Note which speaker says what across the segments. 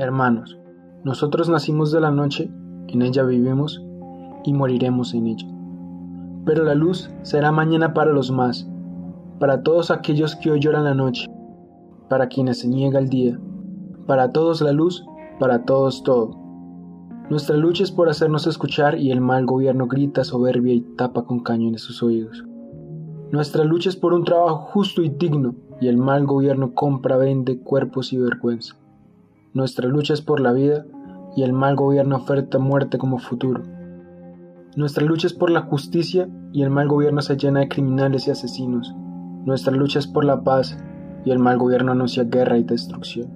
Speaker 1: Hermanos, nosotros nacimos de la noche, en ella vivimos y moriremos en ella. Pero la luz será mañana para los más, para todos aquellos que hoy lloran la noche, para quienes se niega el día, para todos la luz, para todos todo. Nuestra lucha es por hacernos escuchar y el mal gobierno grita soberbia y tapa con cañones sus oídos. Nuestra lucha es por un trabajo justo y digno y el mal gobierno compra, vende cuerpos y vergüenza. Nuestra lucha es por la vida y el mal gobierno oferta muerte como futuro. Nuestra lucha es por la justicia y el mal gobierno se llena de criminales y asesinos. Nuestra lucha es por la paz y el mal gobierno anuncia guerra y destrucción.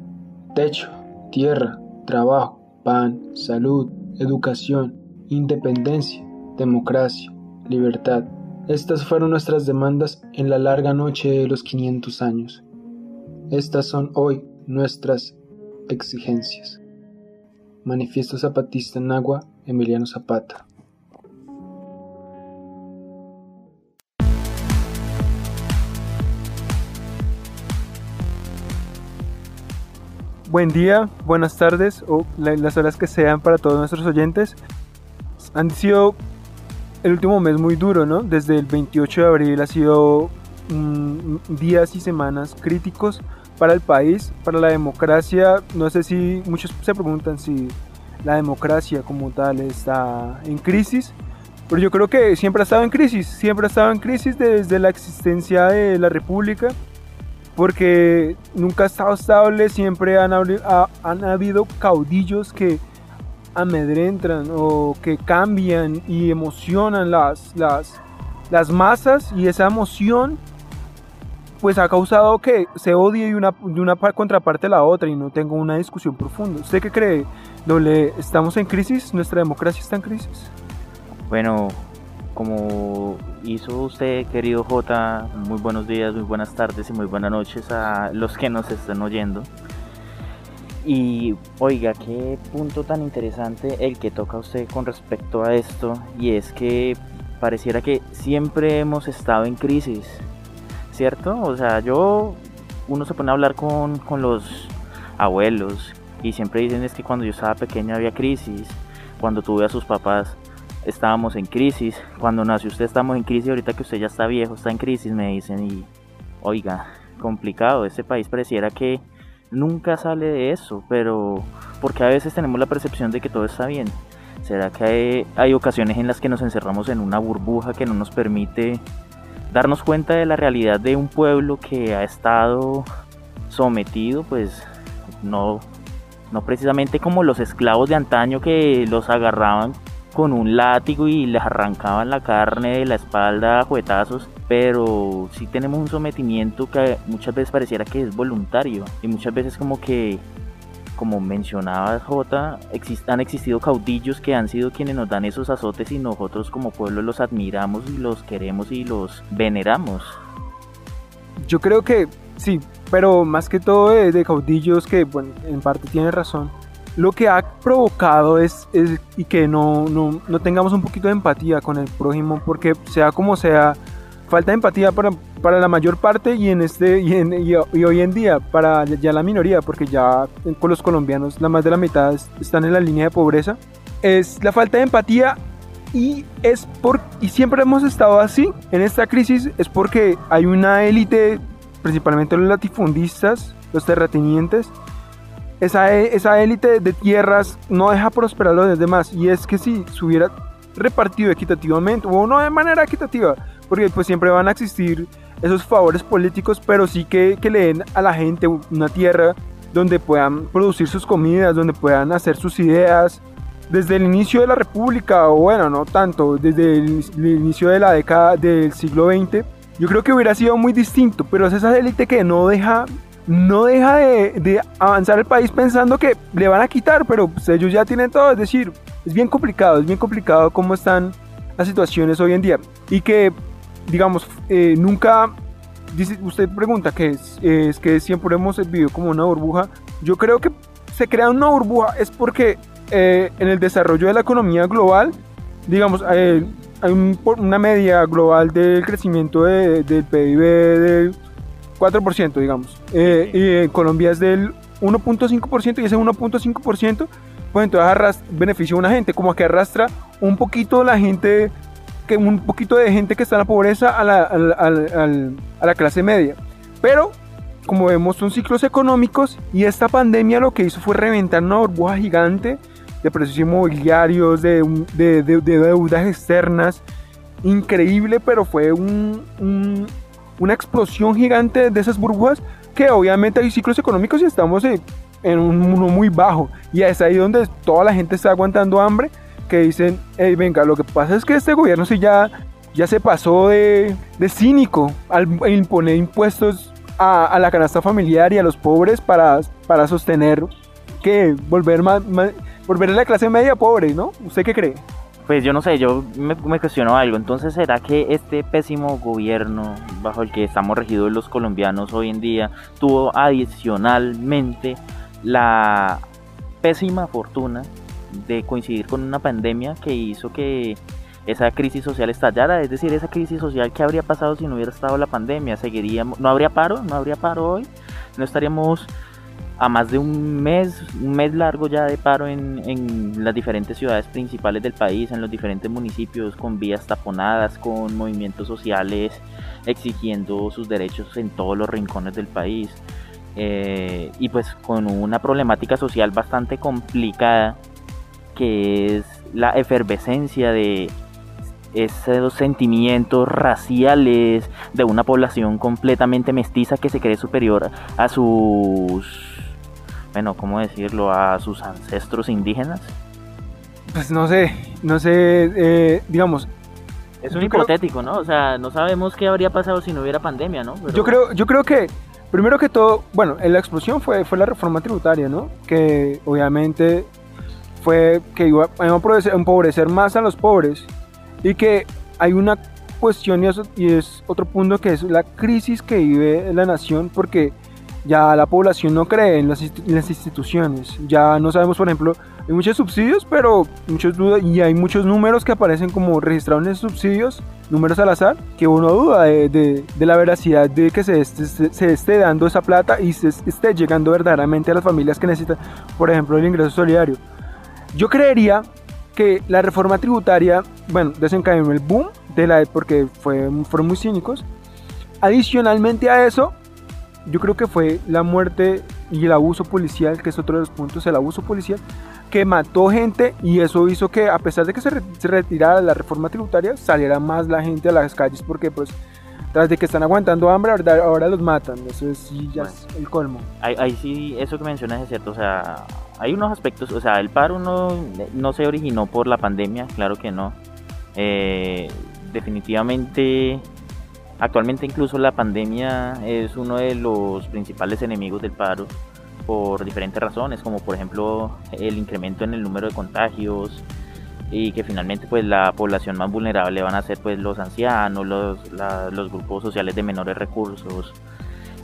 Speaker 1: Techo, tierra, trabajo, pan, salud, educación, independencia, democracia, libertad. Estas fueron nuestras demandas en la larga noche de los 500 años. Estas son hoy nuestras exigencias. Manifiesto Zapatista en Agua, Emiliano Zapata.
Speaker 2: Buen día, buenas tardes o las horas que sean para todos nuestros oyentes. Han sido el último mes muy duro, ¿no? Desde el 28 de abril ha sido mm, días y semanas críticos para el país, para la democracia. No sé si muchos se preguntan si la democracia como tal está en crisis, pero yo creo que siempre ha estado en crisis, siempre ha estado en crisis desde la existencia de la república porque nunca ha estado estable, siempre han, han habido caudillos que amedrentan o que cambian y emocionan las, las, las masas y esa emoción pues ha causado que se odie de una, de contraparte a la otra y no tenga una discusión profunda. ¿Usted qué cree? Doble, ¿estamos en crisis? ¿Nuestra democracia está en crisis?
Speaker 3: Bueno, como hizo usted, querido J, muy buenos días, muy buenas tardes y muy buenas noches a los que nos están oyendo. Y oiga, qué punto tan interesante el que toca usted con respecto a esto, y es que pareciera que siempre hemos estado en crisis, ¿cierto? O sea, yo, uno se pone a hablar con, con los abuelos y siempre dicen es que cuando yo estaba pequeño había crisis, cuando tuve a sus papás estábamos en crisis. Cuando nació usted estamos en crisis, ahorita que usted ya está viejo, está en crisis, me dicen. Y oiga, complicado, este país pareciera que nunca sale de eso, pero porque a veces tenemos la percepción de que todo está bien. ¿Será que hay, hay ocasiones en las que nos encerramos en una burbuja que no nos permite darnos cuenta de la realidad de un pueblo que ha estado sometido, pues no, no precisamente como los esclavos de antaño que los agarraban con un látigo y les arrancaban la carne de la espalda a juetazos, pero sí tenemos un sometimiento que muchas veces pareciera que es voluntario y muchas veces como que como mencionaba J, han existido caudillos que han sido quienes nos dan esos azotes y nosotros como pueblo los admiramos y los queremos y los veneramos.
Speaker 2: Yo creo que sí, pero más que todo de, caudillos que en parte tiene razón lo que ha provocado es, y que no, no, tengamos un poquito de empatía con el prójimo, porque sea como sea, falta de empatía para, para la mayor parte y, en este, y, hoy en día para ya la minoría, porque ya con los colombianos la más de la mitad están en la línea de pobreza, es la falta de empatía y es por y siempre hemos estado así en esta crisis es porque hay una élite principalmente los latifundistas los terratenientes esa, esa élite de tierras no deja prosperar a los demás. Y es que si se hubiera repartido equitativamente, o no de manera equitativa, porque pues siempre van a existir esos favores políticos, pero sí que, que le den a la gente una tierra donde puedan producir sus comidas, donde puedan hacer sus ideas. Desde el inicio de la República, o bueno, no tanto, desde el, inicio de la década del siglo XX, yo creo que hubiera sido muy distinto, pero es esa élite que no deja no deja de, avanzar el país pensando que le van a quitar, pero pues, ellos ya tienen todo, es decir, es bien complicado, es bien complicado cómo están las situaciones hoy en día y que, digamos, eh, nunca, usted pregunta que es, que siempre hemos vivido como una burbuja, yo creo que se crea una burbuja es porque eh, en el desarrollo de la economía global, digamos, hay una media global del crecimiento del PIB del 4%, digamos. Eh, y en Colombia es del 1.5% y ese 1.5% pues entonces beneficia a una gente, como que arrastra un poquito la gente, que un poquito de gente que está en la pobreza a la, a la clase media. Pero como vemos son ciclos económicos y esta pandemia lo que hizo fue reventar una burbuja gigante de precios inmobiliarios, de, de, de, deudas externas, increíble, pero fue un, una explosión gigante de esas burbujas que obviamente hay ciclos económicos y estamos en, un uno muy bajo y es ahí donde toda la gente está aguantando hambre que dicen, hey, venga, lo que pasa es que este gobierno sí ya, ya se pasó de, de cínico al imponer impuestos a, a, la canasta familiar y a los pobres para, para sostener que volver volver a la clase media pobre, ¿no? ¿Usted qué cree?
Speaker 3: Pues yo no sé, yo me, me, cuestiono algo. Entonces, ¿será que este pésimo gobierno bajo el que estamos regidos los colombianos hoy en día tuvo adicionalmente la pésima fortuna de coincidir con una pandemia que hizo que esa crisis social estallara? Es decir, esa crisis social que habría pasado si no hubiera estado la pandemia. ¿Seguiríamos? ¿No habría paro? ¿No habría paro hoy? ¿No estaríamos a más de un mes, un mes largo ya de paro en, en, las diferentes ciudades principales del país, en los diferentes municipios, con vías taponadas, con movimientos sociales exigiendo sus derechos en todos los rincones del país. Eh, y pues con una problemática social bastante complicada que es la efervescencia de esos sentimientos raciales de una población completamente mestiza que se cree superior a sus bueno, ¿cómo decirlo? A sus ancestros indígenas?
Speaker 2: Pues no sé, no sé, eh, digamos.
Speaker 3: Es un hipotético, ¿no? O sea, no sabemos qué habría pasado si no hubiera pandemia, ¿no?
Speaker 2: Yo creo, yo creo que primero que todo, bueno, la explosión fue, fue la reforma tributaria, ¿no? Que obviamente fue que iba a empobrecer más a los pobres y que hay una cuestión y, y es otro punto que es la crisis que vive la nación porque ya la población no cree en las, instituciones. Ya no sabemos, por ejemplo, hay muchos subsidios, pero muchos dudas y hay muchos números que aparecen como registrados en subsidios, números al azar, que uno duda de, la veracidad de que se esté, se esté, dando esa plata y se esté llegando verdaderamente a las familias que necesitan, por ejemplo, el ingreso solidario. Yo creería que la reforma tributaria, bueno, desencadenó el boom de la porque fue, fueron muy cínicos. Adicionalmente a eso, yo creo que fue la muerte y el abuso policial, que es otro de los puntos, el abuso policial, que mató gente y eso hizo que a pesar de que se, retirara la reforma tributaria, saliera más la gente a las calles porque pues tras de que están aguantando hambre, ahora los matan, eso es ya es el colmo.
Speaker 3: Ahí, sí, eso que mencionas es cierto, o sea, hay unos aspectos, o sea, el paro no, no se originó por la pandemia, claro que no. Eh, definitivamente Actualmente incluso la pandemia es uno de los principales enemigos del paro por diferentes razones, como por ejemplo el incremento en el número de contagios y que finalmente pues la población más vulnerable van a ser pues los ancianos, los, los grupos sociales de menores recursos.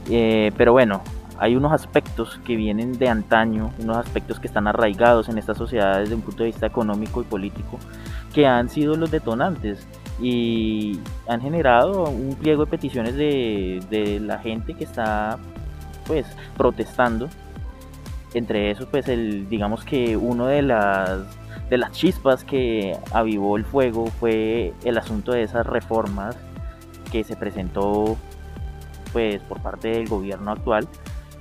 Speaker 3: Eh, pero bueno, hay unos aspectos que vienen de antaño, unos aspectos que están arraigados en esta sociedad desde un punto de vista económico y político, que han sido los detonantes y han generado un pliego de peticiones de, la gente que está pues protestando. Entre esos pues el digamos que uno de las de las chispas que avivó el fuego fue el asunto de esas reformas que se presentó pues por parte del gobierno actual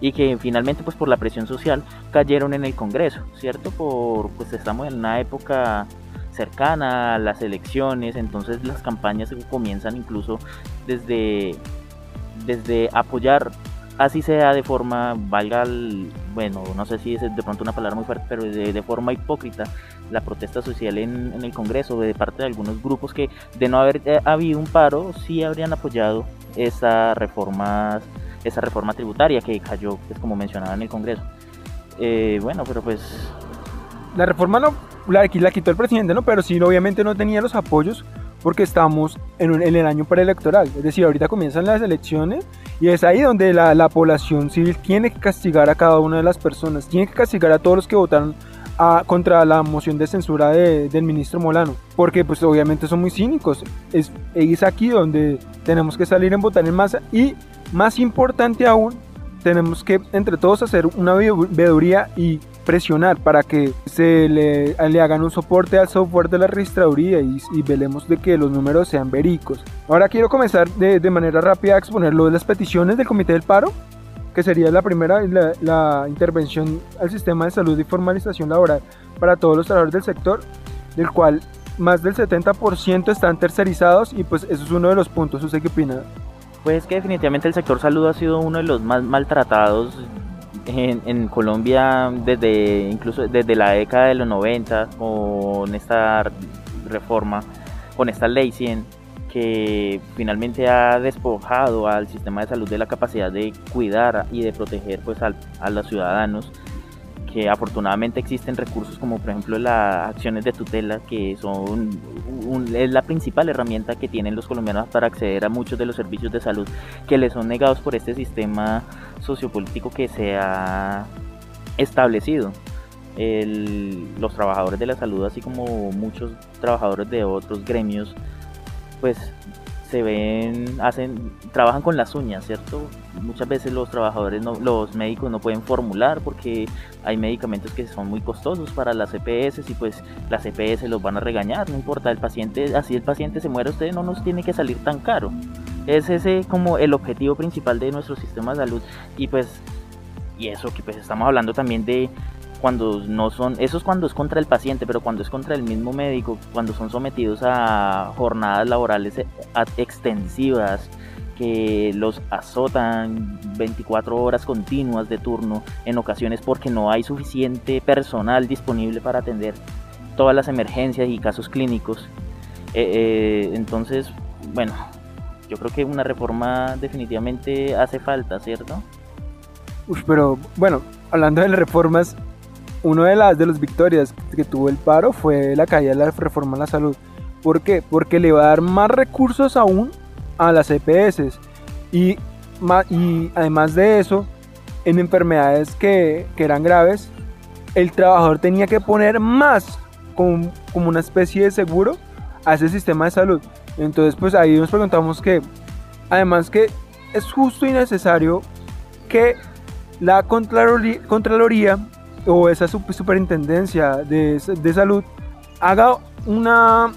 Speaker 3: y que finalmente pues por la presión social cayeron en el Congreso, ¿cierto? Por pues estamos en una época cercana a las elecciones, entonces las campañas comienzan incluso desde, desde apoyar, así sea de forma, valga, bueno, no sé si es de pronto una palabra muy fuerte, pero de, forma hipócrita, la protesta social en, el Congreso de parte de algunos grupos que de no haber eh, habido un paro, sí habrían apoyado esa reforma, esa reforma tributaria que cayó, pues como mencionaba en el Congreso. Eh, bueno, pero pues...
Speaker 2: La reforma no la, la quitó el presidente, ¿no? Pero sí, obviamente no tenía los apoyos porque estamos en, en, el año preelectoral. Es decir, ahorita comienzan las elecciones y es ahí donde la, la, población civil tiene que castigar a cada una de las personas, tiene que castigar a todos los que votaron a, contra la moción de censura de, del ministro Molano, porque pues obviamente son muy cínicos. Es, es aquí donde tenemos que salir en votar en masa y más importante aún, tenemos que entre todos hacer una veeduría y presionar para que se le, hagan un soporte al software de la registraduría y, y, velemos de que los números sean verídicos. Ahora quiero comenzar de, manera rápida a exponer lo de las peticiones del Comité del Paro, que sería la primera, la, la intervención al sistema de salud y formalización laboral para todos los trabajadores del sector, del cual más del 70% están tercerizados y pues eso es uno de los puntos. ¿Usted qué opina?
Speaker 3: Pues que definitivamente el sector salud ha sido uno de los más maltratados en, Colombia desde incluso desde la década de los 90 con esta reforma, con esta ley 100 que finalmente ha despojado al sistema de salud de la capacidad de cuidar y de proteger pues a los ciudadanos que afortunadamente existen recursos como por ejemplo las acciones de tutela, que son es la principal herramienta que tienen los colombianos para acceder a muchos de los servicios de salud que les son negados por este sistema sociopolítico que se ha establecido. los trabajadores de la salud, así como muchos trabajadores de otros gremios, pues se ven, hacen, trabajan con las uñas, ¿cierto? Muchas veces los trabajadores, no, los médicos no pueden formular porque hay medicamentos que son muy costosos para las EPS y pues las EPS los van a regañar, no importa, el paciente, así el paciente se muere, usted no nos tiene que salir tan caro. Es ese como el objetivo principal de nuestro sistema de salud y pues, y eso que pues estamos hablando también de cuando no son, eso es cuando es contra el paciente, pero cuando es contra el mismo médico, cuando son sometidos a jornadas laborales e, extensivas que los azotan 24 horas continuas de turno en ocasiones porque no hay suficiente personal disponible para atender todas las emergencias y casos clínicos. Eh, eh, entonces, bueno, yo creo que una reforma definitivamente hace falta, ¿cierto?
Speaker 2: Uf, pero bueno, hablando de las reformas, una de las de las victorias que tuvo el paro fue la caída de la reforma a la salud. ¿Por qué? Porque le va a dar más recursos aún a las EPS. Y, y además de eso, en enfermedades que, que, eran graves, el trabajador tenía que poner más como, como una especie de seguro a ese sistema de salud. Entonces, pues ahí nos preguntamos que, además que es justo y necesario que la Contraloría o esa superintendencia de, de salud haga una,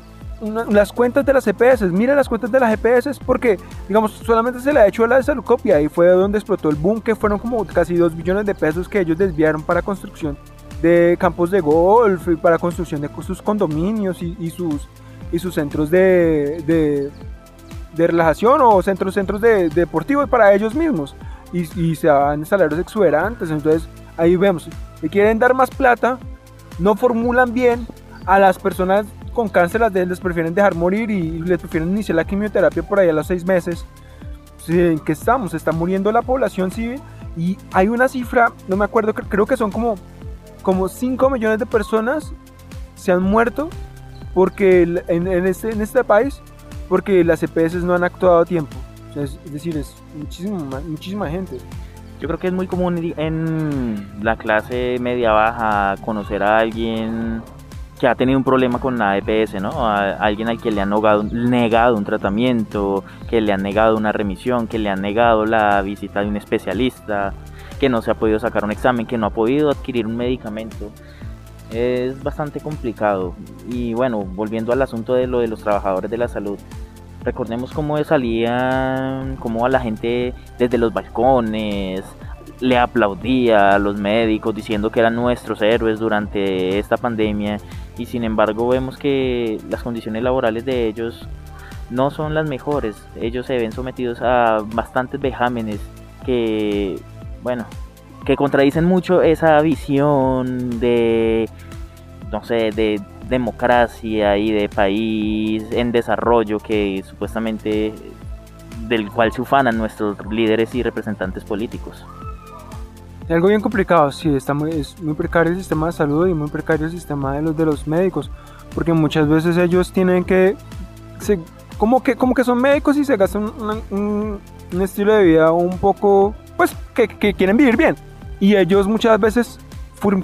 Speaker 2: las cuentas de las EPS, mire las cuentas de las EPS porque, digamos, solamente se le ha hecho a la de Saludcopia y fue donde explotó el boom, que fueron como casi 2 billones de pesos que ellos desviaron para construcción de campos de golf y para construcción de sus condominios y, sus, y sus centros de, de, de relajación o centros, centros de, deportivos para ellos mismos. Y, y se dan salarios exuberantes, entonces ahí vemos le quieren dar más plata, no formulan bien, a las personas con cáncer las les prefieren dejar morir y les prefieren iniciar la quimioterapia por ahí a los seis meses. ¿En qué estamos? Está muriendo la población civil y hay una cifra, no me acuerdo, creo que son como, como 5 millones de personas se han muerto porque en, este, en este país porque las EPS no han actuado a tiempo. es, decir, es muchísima, muchísima gente.
Speaker 3: Yo creo que es muy común en la clase media baja conocer a alguien que ha tenido un problema con la EPS, ¿no? A alguien al que le han negado, negado, un tratamiento, que le han negado una remisión, que le han negado la visita de un especialista, que no se ha podido sacar un examen, que no ha podido adquirir un medicamento. Es bastante complicado. Y bueno, volviendo al asunto de lo de los trabajadores de la salud, Recordemos cómo salían, cómo a la gente desde los balcones le aplaudía a los médicos diciendo que eran nuestros héroes durante esta pandemia y sin embargo vemos que las condiciones laborales de ellos no son las mejores. Ellos se ven sometidos a bastantes vejámenes que, bueno, que contradicen mucho esa visión de, no sé, de democracia y de país en desarrollo que supuestamente del cual se ufanan nuestros líderes y representantes políticos.
Speaker 2: Algo bien complicado, sí, está muy, es muy precario el sistema de salud y muy precario el sistema de los, de los médicos, porque muchas veces ellos tienen que, se, como, que como que son médicos y se gastan un, un, estilo de vida un poco, pues, que, que quieren vivir bien. Y ellos muchas veces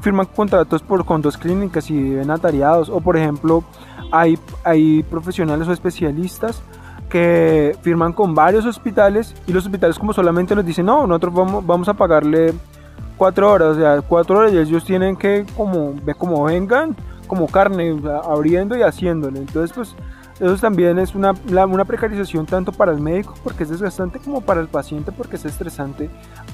Speaker 2: firman contratos por, con dos clínicas y viven atareados. O por ejemplo, hay, hay profesionales o especialistas que firman con varios hospitales y los hospitales como solamente nos dicen, no, nosotros vamos, vamos a pagarle cuatro horas, o sea, cuatro horas y ellos tienen que como, como vengan, como carne, abriendo y haciéndole. Entonces, pues eso también es una, una precarización tanto para el médico porque es desgastante como para el paciente porque es estresante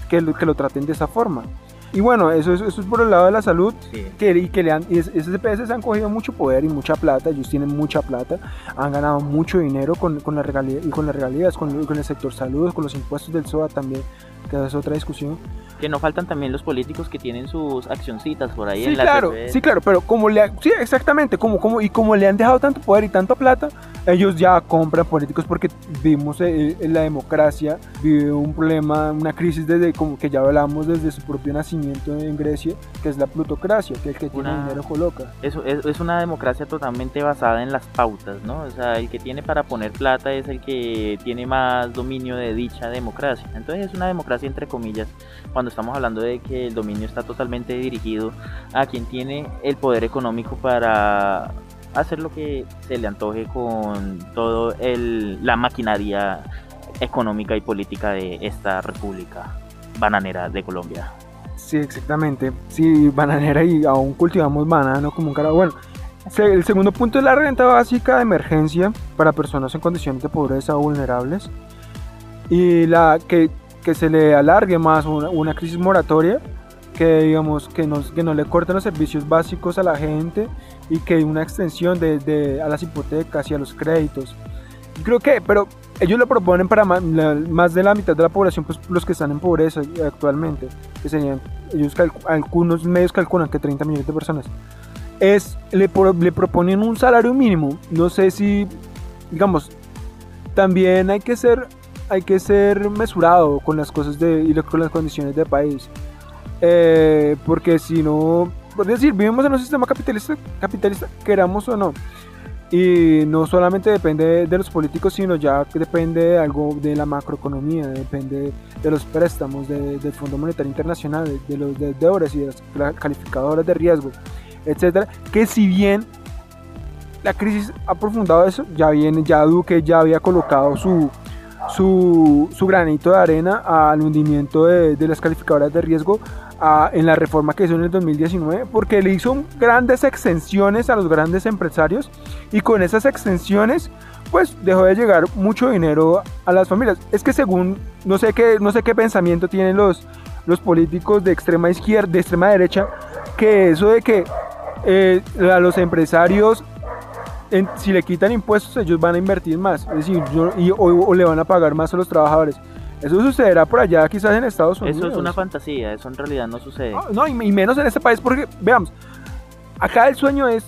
Speaker 2: que lo, que lo traten de esa forma. Y bueno, eso es, eso es por el lado de la salud, que, y que le han, y esos han cogido mucho poder y mucha plata, ellos tienen mucha plata, han ganado mucho dinero con, con, la regalía, y con las regalías, con, con el sector salud, con los impuestos del SOA también, que es otra discusión.
Speaker 3: Que no faltan también los políticos que tienen sus accioncitas por ahí
Speaker 2: sí,
Speaker 3: en la
Speaker 2: claro, Sí, claro, pero como le sí, exactamente, como, como, y como le han dejado tanto poder y tanta plata, ellos ya compran políticos porque vimos eh, en la democracia vive un problema, una crisis desde como que ya hablamos desde su propio nacimiento en Grecia, que es la plutocracia, que el que tiene dinero coloca.
Speaker 3: Eso es, es una democracia totalmente basada en las pautas, ¿no? O sea, el que tiene para poner plata es el que tiene más dominio de dicha democracia. Entonces es una democracia entre comillas cuando estamos hablando de que el dominio está totalmente dirigido a quien tiene el poder económico para hacer lo que se le antoje con todo el, la maquinaria económica y política de esta república bananera de Colombia.
Speaker 2: Sí, exactamente. Sí, bananera y aún cultivamos banano como un carajo. Bueno, el segundo punto es la renta básica de emergencia para personas en condiciones de pobreza o vulnerables. Y la que que se le alargue más una, crisis moratoria, que digamos que, nos, que no le corten los servicios básicos a la gente y que una extensión de, a las hipotecas y a los créditos. Creo que, pero ellos lo proponen para más, de la mitad de la población, pues los que están en pobreza actualmente, que serían, ellos algunos medios calculan que 30 millones de personas. Es, le, le proponen un salario mínimo, no sé si, digamos, también hay que ser hay que ser mesurado con las cosas de, y con las condiciones del país. Eh, porque si no, por decir, vivimos en un sistema capitalista, capitalista, queramos o no. Y no solamente depende de los políticos, sino ya depende de algo de la macroeconomía, depende de los préstamos del Fondo Monetario Internacional, de, los deudores y de las calificadoras de riesgo, etcétera. Que si bien la crisis ha aprofundado eso, ya viene, ya Duque ya había colocado su, su, granito de arena al hundimiento de, las calificadoras de riesgo en la reforma que hizo en el 2019, porque le hizo grandes extensiones a los grandes empresarios y con esas extensiones pues dejó de llegar mucho dinero a las familias. Es que según, no sé qué, no sé qué pensamiento tienen los, los políticos de extrema izquierda, de extrema derecha, que eso de que eh, a los empresarios si le quitan impuestos, ellos van a invertir más, es decir, y, o, le van a pagar más a los trabajadores. Eso sucederá por allá, quizás en Estados Unidos.
Speaker 3: Eso es una fantasía, eso en realidad no sucede.
Speaker 2: Ah, no, y, menos en este país, porque, veamos, acá el sueño es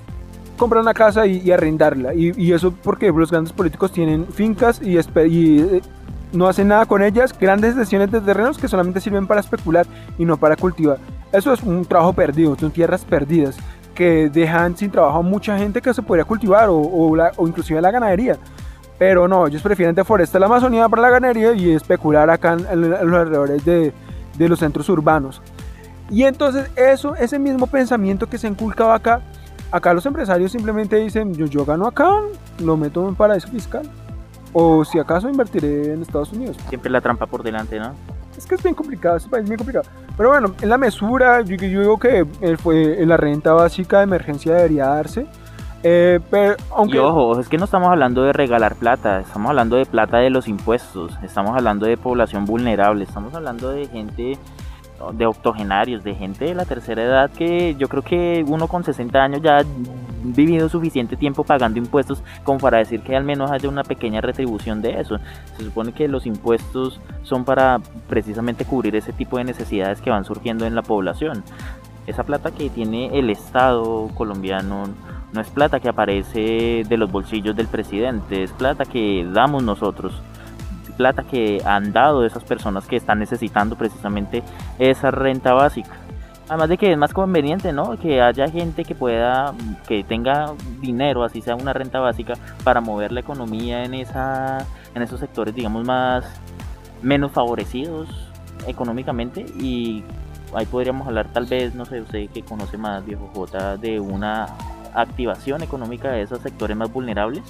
Speaker 2: comprar una casa y, arrendarla. Y, eso porque los grandes políticos tienen fincas y, y eh, no hacen nada con ellas, grandes sesiones de terrenos que solamente sirven para especular y no para cultivar. Eso es un trabajo perdido, son tierras perdidas que dejan sin trabajo a mucha gente que se podría cultivar o, o, inclusive la ganadería. Pero no, ellos prefieren deforestar la Amazonía para la ganadería y especular acá en, los alrededores de, de, los centros urbanos. Y entonces eso, ese mismo pensamiento que se inculcaba acá, acá los empresarios simplemente dicen, yo, yo gano acá, lo meto en paraíso fiscal. O si acaso invertiré en Estados Unidos.
Speaker 3: Siempre la trampa por delante, ¿no?
Speaker 2: Es que es bien complicado, este país es bien complicado. Pero bueno, en la mesura, yo, digo que eh, fue en la renta básica de emergencia debería darse. Eh, pero, aunque...
Speaker 3: Y ojo, es que no estamos hablando de regalar plata, estamos hablando de plata de los impuestos, estamos hablando de población vulnerable, estamos hablando de gente de octogenarios, de gente de la tercera edad que yo creo que uno con 60 años ya ha vivido suficiente tiempo pagando impuestos como para decir que al menos haya una pequeña retribución de eso. Se supone que los impuestos son para precisamente cubrir ese tipo de necesidades que van surgiendo en la población. Esa plata que tiene el Estado colombiano no es plata que aparece de los bolsillos del presidente, es plata que damos nosotros plata que han dado esas personas que están necesitando precisamente esa renta básica. Además de que es más conveniente, ¿no? Que haya gente que pueda, que tenga dinero, así sea una renta básica, para mover la economía en esa, en esos sectores, digamos, más menos favorecidos económicamente y ahí podríamos hablar tal vez, no sé, usted que conoce más, viejo J, de una activación económica de esos sectores más vulnerables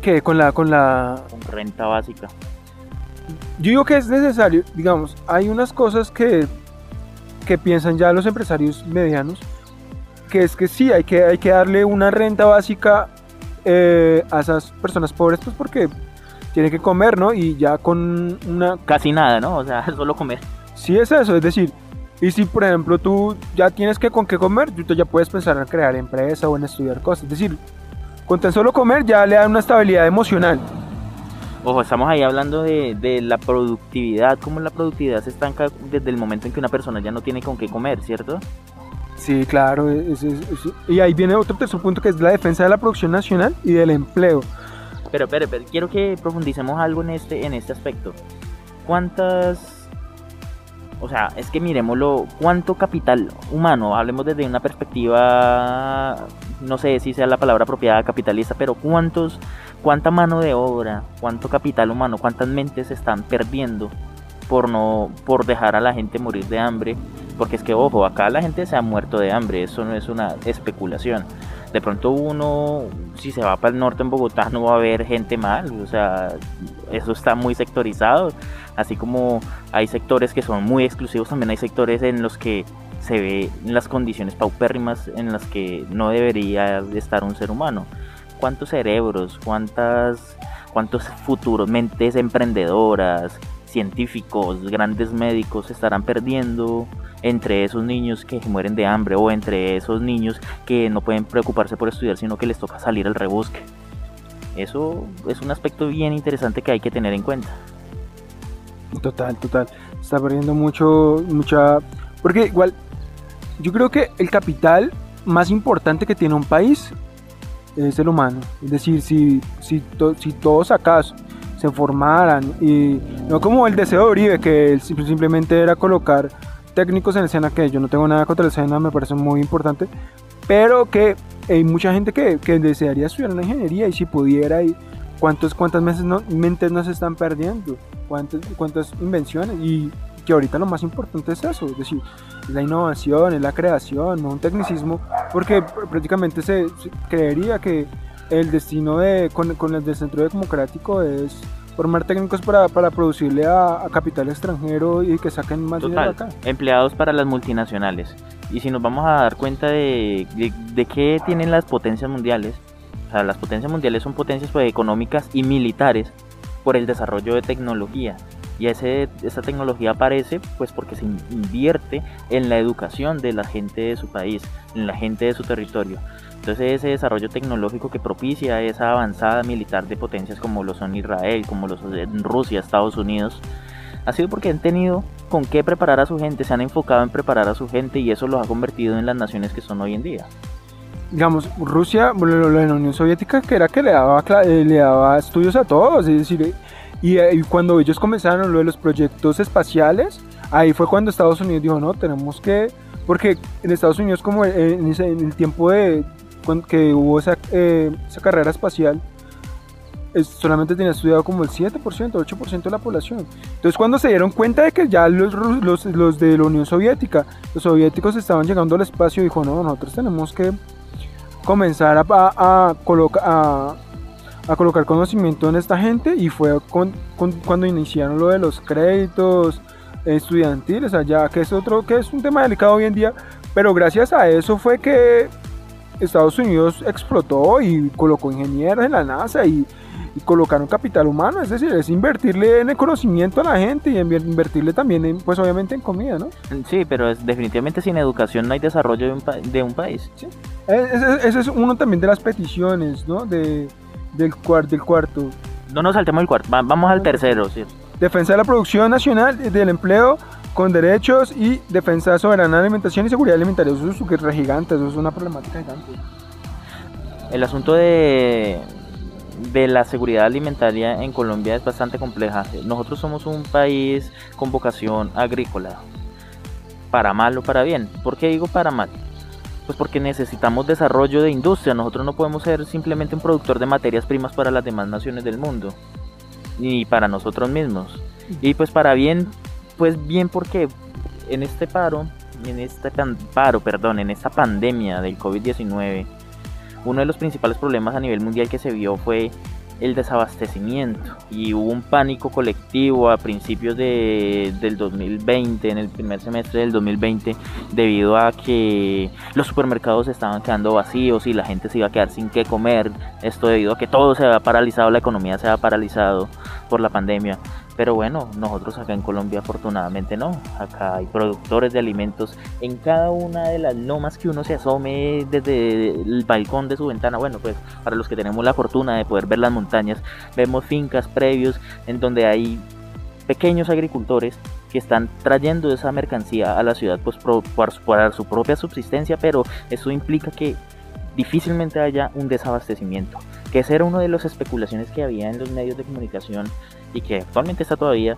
Speaker 2: qué? Con la, con la...
Speaker 3: Con renta básica.
Speaker 2: Yo digo que es necesario, digamos, hay unas cosas que, que piensan ya los empresarios medianos, que es que sí, hay que, hay que darle una renta básica eh, a esas personas pobres, pues porque tienen que comer, ¿no? Y ya con una...
Speaker 3: Casi nada, ¿no? O sea, solo comer.
Speaker 2: Sí es eso, es decir, y si por ejemplo tú ya tienes que con qué comer, tú ya puedes pensar en crear empresa o en estudiar cosas. Es decir, con tan solo comer ya le da una estabilidad emocional.
Speaker 3: Ojo, estamos ahí hablando de, de, la productividad, cómo la productividad se estanca desde el momento en que una persona ya no tiene con qué comer, ¿cierto?
Speaker 2: Sí, claro. Es, es, y ahí viene otro tercer punto que es la defensa de la producción nacional y del empleo.
Speaker 3: Pero, pero, pero quiero que profundicemos algo en este, en este aspecto. ¿Cuántas o sea, es que miremoslo, ¿cuánto capital humano? Hablemos desde una perspectiva, no sé si sea la palabra apropiada capitalista, pero ¿cuántos, cuánta mano de obra, cuánto capital humano, cuántas mentes se están perdiendo por no, por dejar a la gente morir de hambre? Porque es que, ojo, acá la gente se ha muerto de hambre, eso no es una especulación. De pronto uno, si se va para el norte en Bogotá, no va a ver gente mal, o sea, eso está muy sectorizado así como hay sectores que son muy exclusivos, también hay sectores en los que se ve las condiciones paupérrimas en las que no debería estar un ser humano. ¿Cuántos cerebros, cuántas, cuántos futuros, mentes emprendedoras, científicos, grandes médicos estarán perdiendo entre esos niños que mueren de hambre o entre esos niños que no pueden preocuparse por estudiar, sino que les toca salir al rebusque? Eso es un aspecto bien interesante que hay que tener en cuenta.
Speaker 2: Total, total. Está perdiendo mucho, mucha... Porque igual, yo creo que el capital más importante que tiene un país es el humano. Es decir, si, si, si todos acá se formaran. Y no como el deseo de Uribe, que simplemente era colocar técnicos en escena, que yo no tengo nada contra la escena, me parece muy importante, pero que hay mucha gente que, que desearía estudiar una ingeniería y si pudiera y cuántos, cuántas meses no, mentes no se están perdiendo, cuántas, cuántas invenciones y que ahorita lo más importante es eso, es decir, la innovación, es la creación, no un tecnicismo, porque prácticamente se, creería que el destino de, con, con, el del centro democrático es formar técnicos para, para producirle a, capital extranjero y que saquen más dinero acá.
Speaker 3: Empleados para las multinacionales. Y si nos vamos a dar cuenta de, de, de qué tienen las potencias mundiales, o sea, las potencias mundiales son potencias pues, económicas y militares por el desarrollo de tecnología. Y ese, esa tecnología aparece pues porque se invierte en la educación de la gente de su país, en la gente de su territorio. Entonces ese desarrollo tecnológico que propicia esa avanzada militar de potencias como lo son Israel, como lo son Rusia, Estados Unidos, ha sido porque han tenido con qué preparar a su gente, se han enfocado en preparar a su gente y eso los ha convertido en las naciones que son hoy en día.
Speaker 2: Digamos, Rusia, bueno, la Unión Soviética, que era que le daba, eh, le daba estudios a todos, es decir, eh, y, cuando ellos comenzaron lo de los proyectos espaciales, ahí fue cuando Estados Unidos dijo, no, tenemos que, porque en Estados Unidos como en, el tiempo de que hubo esa, eh, esa carrera espacial, solamente tenía estudiado como el 7%, 8% de la población. Entonces cuando se dieron cuenta de que ya los, los, los de la Unión Soviética, los soviéticos estaban llegando al espacio, dijo, no, nosotros tenemos que comenzar a, a, a, colocar conocimiento en esta gente y fue cuando iniciaron lo de los créditos estudiantiles allá, que es otro, que es un tema delicado hoy en día, pero gracias a eso fue que Estados Unidos explotó y colocó ingenieros en la NASA y, y, colocaron capital humano, es decir, es invertirle en el conocimiento a la gente y invertirle también, en, pues obviamente en comida, ¿no?
Speaker 3: Sí, pero es, definitivamente sin educación no hay desarrollo de un, de un país.
Speaker 2: ¿Sí? Ese, es uno también de las peticiones, ¿no? De, del, cuarto del cuarto.
Speaker 3: No nos saltemos el cuarto, vamos al tercero, ¿sí?
Speaker 2: Defensa de la producción nacional, del empleo con derechos y defensa soberana de alimentación y seguridad alimentaria. Eso es súper gigante, eso es una problemática gigante.
Speaker 3: El asunto de, de la seguridad alimentaria en Colombia es bastante compleja. Nosotros somos un país con vocación agrícola, para mal o para bien. ¿Por qué digo para mal? Pues porque necesitamos desarrollo de industria. Nosotros no podemos ser simplemente un productor de materias primas para las demás naciones del mundo. Ni para nosotros mismos. Y pues para bien, pues bien porque en este paro, en este paro, perdón, en esta pandemia del COVID-19, uno de los principales problemas a nivel mundial que se vio fue el desabastecimiento y hubo un pánico colectivo a principios de, del 2020, en el primer semestre del 2020, debido a que los supermercados estaban quedando vacíos y la gente se iba a quedar sin qué comer. Esto debido a que todo se había paralizado, la economía se había paralizado por la pandemia. Pero bueno, nosotros acá en Colombia afortunadamente no. Acá hay productores de alimentos en cada una de las lomas que uno se asome desde el balcón de su ventana. Bueno, pues para los que tenemos la fortuna de poder ver las montañas, vemos fincas previos en donde hay pequeños agricultores que están trayendo esa mercancía a la ciudad pues por su propia subsistencia, pero eso implica que difícilmente haya un desabastecimiento, que esa era una de las especulaciones que había en los medios de comunicación y que actualmente está todavía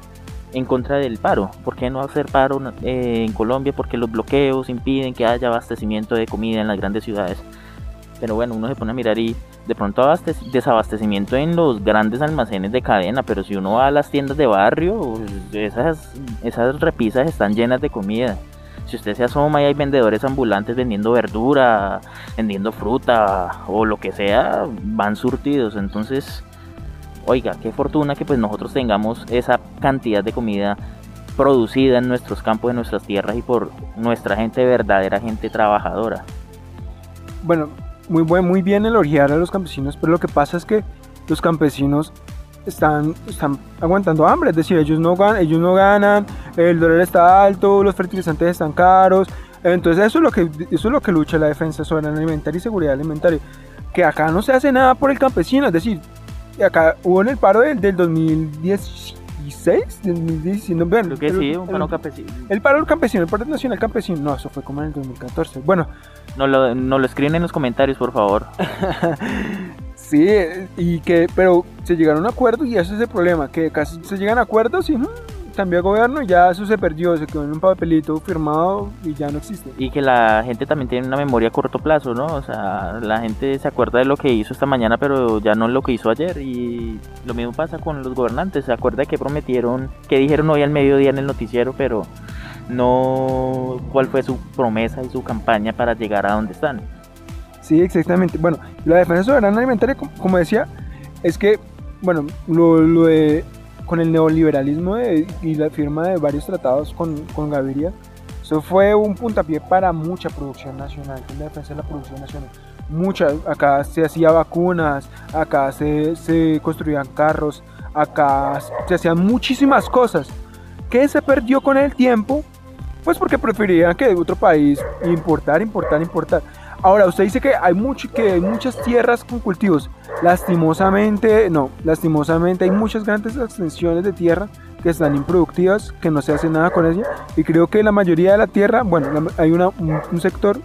Speaker 3: en contra del paro. ¿Por qué no hacer paro eh, en Colombia? Porque los bloqueos impiden que haya abastecimiento de comida en las grandes ciudades. Pero bueno, uno se pone a mirar y de pronto desabastecimiento en los grandes almacenes de cadena, pero si uno va a las tiendas de barrio, esas, esas repisas están llenas de comida. Si usted se asoma y hay vendedores ambulantes vendiendo verdura, vendiendo fruta o lo que sea, van surtidos. Entonces, oiga, qué fortuna que pues nosotros tengamos esa cantidad de comida producida en nuestros campos, en nuestras tierras y por nuestra gente verdadera, gente trabajadora.
Speaker 2: Bueno, muy, buen, muy bien elogiar a los campesinos, pero lo que pasa es que los campesinos están, están aguantando hambre, es decir, ellos no, ganan, ellos no ganan, el dólar está alto, los fertilizantes están caros, entonces eso es lo que, eso es lo que lucha la defensa soberana alimentaria y seguridad alimentaria, que acá no se hace nada por el campesino, es decir, acá hubo en el paro del, del 2016, 2019,
Speaker 3: Creo que sí, un paro campesino.
Speaker 2: El paro campesino, el paro nacional campesino, no, eso fue como en el 2014. Bueno,
Speaker 3: no lo, no lo escriben en los comentarios, por favor.
Speaker 2: sí, y que, pero se llegaron a acuerdos y ese es el problema, que casi se llegan a acuerdos y cambió el gobierno y ya eso se perdió, se quedó en un papelito firmado y ya no existe.
Speaker 3: Y que la gente también tiene una memoria a corto plazo, ¿no? O sea, la gente se acuerda de lo que hizo esta mañana, pero ya no lo que hizo ayer. Y lo mismo pasa con los gobernantes, se acuerda que prometieron, que dijeron hoy al mediodía en el noticiero, pero no cuál fue su promesa y su campaña para llegar a donde están.
Speaker 2: Sí, exactamente. Bueno, la defensa soberana alimentaria, como decía, es que, bueno, lo, lo de con el neoliberalismo y la firma de varios tratados con, con Gaviria, eso fue un puntapié para mucha producción nacional, la defensa de la producción nacional. Mucha, acá se hacía vacunas, acá se, se construían carros, acá se hacían muchísimas cosas. que se perdió con el tiempo? Pues porque preferían que de otro país importar, importar, importar. Ahora, usted dice que hay, mucho, que hay muchas tierras con cultivos. Lastimosamente, no, lastimosamente hay muchas grandes extensiones de tierra que están improductivas, que no se hace nada con ellas. Y creo que la mayoría de la tierra, bueno, hay un, sector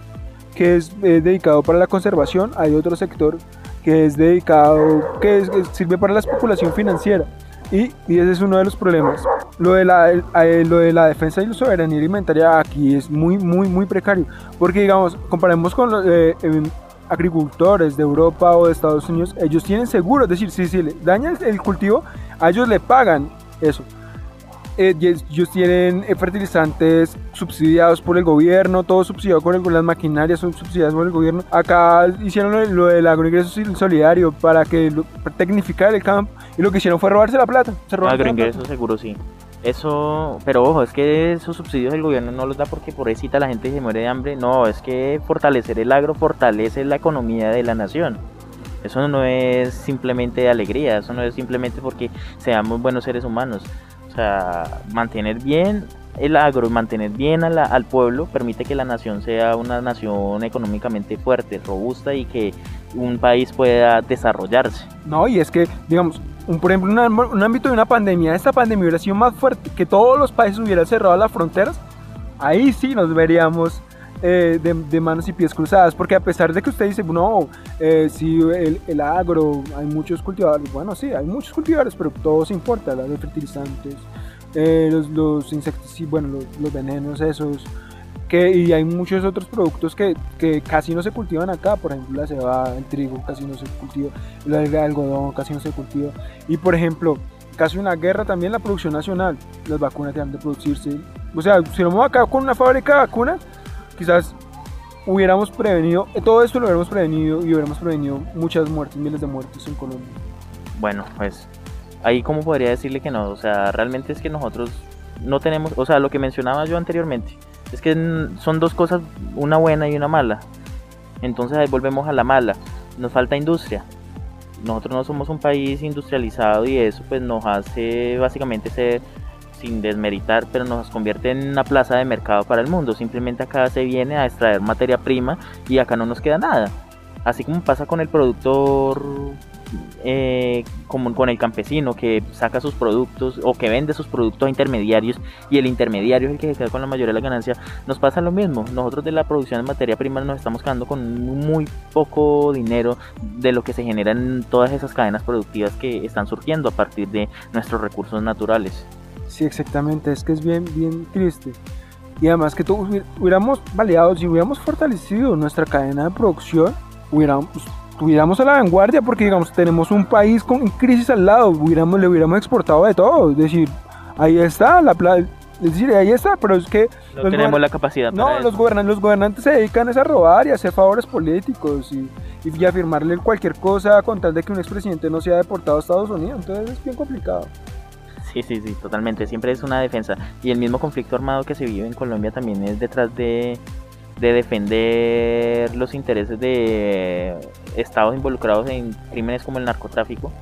Speaker 2: que es, dedicado para la conservación, hay otro sector que es dedicado, que sirve para la especulación financiera. Y, ese es uno de los problemas. Lo de, la, eh, lo de la defensa y la soberanía alimentaria aquí es muy, muy, muy precario. Porque, digamos, comparemos con los eh, em, agricultores de Europa o de Estados Unidos, ellos tienen seguro, es decir, si, si le dañan el cultivo, a ellos le pagan eso. Eh, ellos tienen fertilizantes subsidiados por el gobierno, todo subsidiado con las maquinarias son subsidiadas por el gobierno. Acá hicieron lo, del agroingreso solidario para que tecnificar el campo y lo que hicieron fue robarse la plata.
Speaker 3: Se agroingreso seguro sí. Eso, pero ojo, es que esos subsidios el gobierno no los da porque por cita la gente se muere de hambre. No, es que fortalecer el agro fortalece la economía de la nación. Eso no es simplemente de alegría, eso no es simplemente porque seamos buenos seres humanos sea, mantener bien el agro, mantener bien al pueblo, permite que la nación sea una nación económicamente fuerte, robusta y que un país pueda desarrollarse.
Speaker 2: No, y es que, digamos, un, por ejemplo, un, un ámbito de una pandemia, esta pandemia hubiera sido más fuerte, que todos los países hubieran cerrado las fronteras, ahí sí nos veríamos eh, de, manos y pies cruzadas, porque a pesar de que usted dice, no, eh, si el, agro, hay muchos cultivadores, bueno, sí, hay muchos cultivadores, pero todo se importa, los fertilizantes, eh, los, los insecticidas, bueno, los, venenos esos, que, y hay muchos otros productos que, que, casi no se cultivan acá, por ejemplo la cebada, el trigo casi no se cultiva, el algodón casi no se cultiva, y por ejemplo, casi una guerra también la producción nacional, las vacunas que han de producirse, o sea, si nos vamos acá con una fábrica de vacunas, quizás hubiéramos prevenido, todo esto lo hubiéramos prevenido y hubiéramos prevenido muchas muertes, miles de muertes en Colombia.
Speaker 3: bueno, pues ahí como podría decirle que no, o sea, realmente es que nosotros no tenemos, o sea, lo que mencionaba yo anteriormente, es que son dos cosas, una buena y una mala. Entonces ahí volvemos a la mala, nos falta industria. Nosotros no somos un país industrializado y eso pues nos hace básicamente ser sin desmeritar, pero nos convierte en una plaza de mercado para el mundo. Simplemente acá se viene a extraer materia prima y acá no nos queda nada. Así como pasa con el productor eh, como con el campesino que saca sus productos o que vende sus productos a intermediarios y el intermediario es el que se queda con la mayoría de la ganancia, nos pasa lo mismo. Nosotros de la producción de materia prima nos estamos quedando con muy poco dinero de lo que se genera en todas esas cadenas productivas que están surgiendo a partir de nuestros recursos naturales.
Speaker 2: Sí, exactamente, es que es bien, bien triste. Y además que todos hubiéramos baleado, si hubiéramos fortalecido nuestra cadena de producción, hubiéramos estuviéramos a la vanguardia porque digamos tenemos un país con crisis al lado, hubiéramos, le hubiéramos exportado de todo, es decir, ahí está la plata, es decir, ahí está, pero es que...
Speaker 3: No tenemos la capacidad.
Speaker 2: No, los, gobernantes, los gobernantes se dedican a robar y a hacer favores políticos y, y a firmarle cualquier cosa con tal de que un expresidente no sea deportado a Estados Unidos, entonces es bien complicado.
Speaker 3: Sí, sí, sí, totalmente, siempre es una defensa. Y el mismo conflicto armado que se vive en Colombia también es detrás de de defender los intereses de estados involucrados en crímenes como el narcotráfico.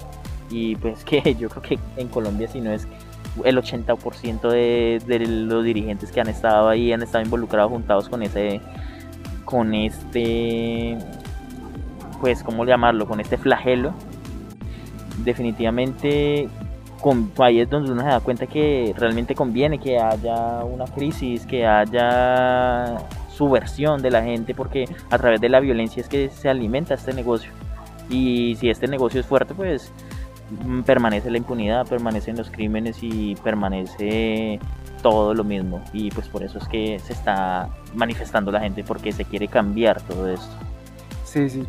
Speaker 3: Y pues que yo creo que en Colombia si no es el 80% de, de los dirigentes que han estado ahí han estado involucrados juntados con ese con este pues cómo llamarlo con este flagelo. Definitivamente con, ahí es donde uno se da cuenta que realmente conviene que haya una crisis que haya subversión de la gente porque a través de la violencia es que se alimenta este negocio. Y si este negocio es fuerte, pues mm, permanece la impunidad, permanecen los crímenes y permanece todo lo mismo. Y pues por eso es que se está manifestando la gente porque se quiere cambiar todo esto.
Speaker 2: Sí, sí.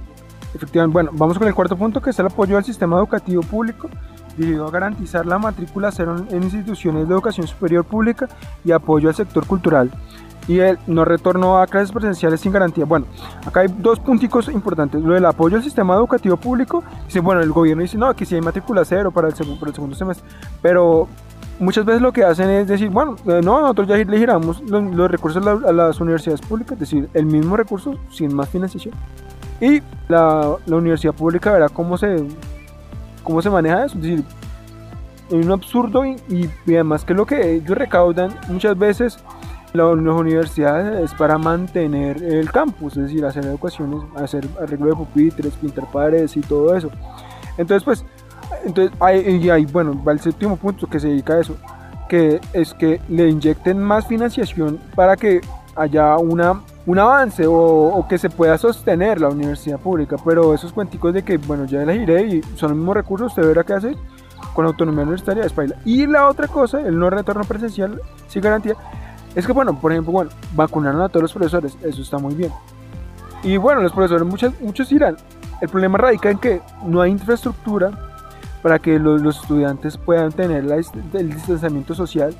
Speaker 2: Efectivamente, bueno, vamos con el cuarto punto que es el apoyo al sistema educativo público dirigido a garantizar la matrícula cero en instituciones de educación superior pública y apoyo al sector cultural y el no retorno a clases presenciales sin garantía. Bueno, acá hay dos punticos importantes. Lo del apoyo al sistema educativo público. Dice, bueno, el gobierno dice, no, aquí sí hay matrícula cero para el, segundo, el segundo semestre. Pero muchas veces lo que hacen es decir, bueno, eh, no, nosotros ya le giramos los, recursos a, las universidades públicas, es decir, el mismo recurso sin más financiación. Y la, la universidad pública verá cómo se, cómo se maneja eso. Es decir, es un absurdo y, además que lo que ellos recaudan muchas veces las universidades es para mantener el campus, es decir, hacer educaciones, hacer arreglo de pupitres, pintar paredes y todo eso. Entonces, pues, entonces, y ahí, bueno, va el séptimo punto que se dedica a eso, que es que le inyecten más financiación para que haya una, un avance o, que se pueda sostener la universidad pública. Pero esos cuenticos de que, bueno, ya elegiré y son los mismos recursos, usted verá qué hace con autonomía universitaria de España. Y la otra cosa, el no retorno presencial sin garantía, es que, bueno, por ejemplo, bueno, vacunaron a todos los profesores, eso está muy bien. Y bueno, los profesores, muchos, muchos irán. El problema radica en que no hay infraestructura para que los, estudiantes puedan tener el distanciamiento social.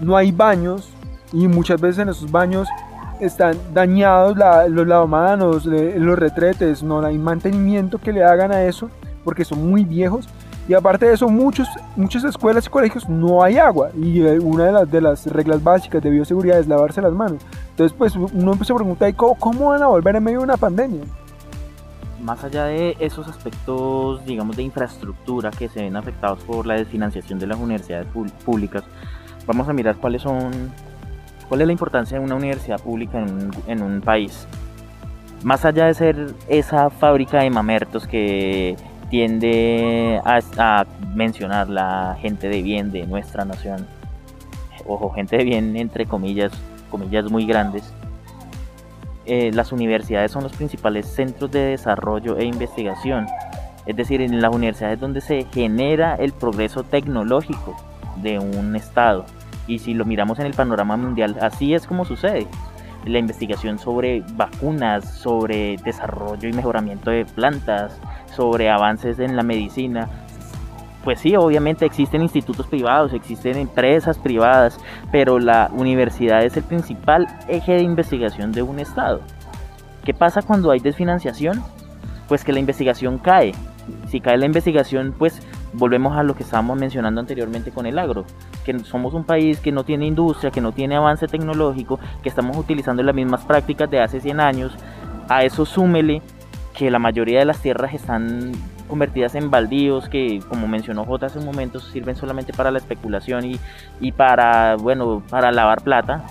Speaker 2: No hay baños y muchas veces en esos baños están dañados los lavamanos, los retretes, no hay mantenimiento que le hagan a eso porque son muy viejos y aparte de eso, muchos, muchas escuelas y colegios no hay agua. Y eh, una de las, de las reglas básicas de bioseguridad es lavarse las manos. Entonces, pues uno se pregunta, ¿cómo, ¿cómo van a volver en medio de una pandemia?
Speaker 3: Más allá de esos aspectos, digamos, de infraestructura que se ven afectados por la desfinanciación de las universidades públicas, vamos a mirar cuáles son, cuál es la importancia de una universidad pública en un, país. Más allá de ser esa fábrica de mamertos que tiende a, mencionar la gente de bien de nuestra nación. Ojo, gente de bien entre comillas, comillas muy grandes. Eh, las universidades son los principales centros de desarrollo e investigación. Es decir, en las universidades donde se genera el progreso tecnológico de un estado. Y si lo miramos en el panorama mundial, así es como sucede. La investigación sobre vacunas, sobre desarrollo y mejoramiento de plantas, sobre avances en la medicina. Pues sí, obviamente existen institutos privados, existen empresas privadas, pero la universidad es el principal eje de investigación de un Estado. ¿Qué pasa cuando hay desfinanciación? Pues que la investigación cae. Si cae la investigación, pues volvemos a lo que estábamos mencionando anteriormente con el agro, que somos un país que no tiene industria, que no tiene avance tecnológico, que estamos utilizando las mismas prácticas de hace 100 años, a eso súmele que la mayoría de las tierras están convertidas en baldíos que, como mencionó J hace un momento, sirven solamente para la especulación y, y para, bueno, para lavar plata.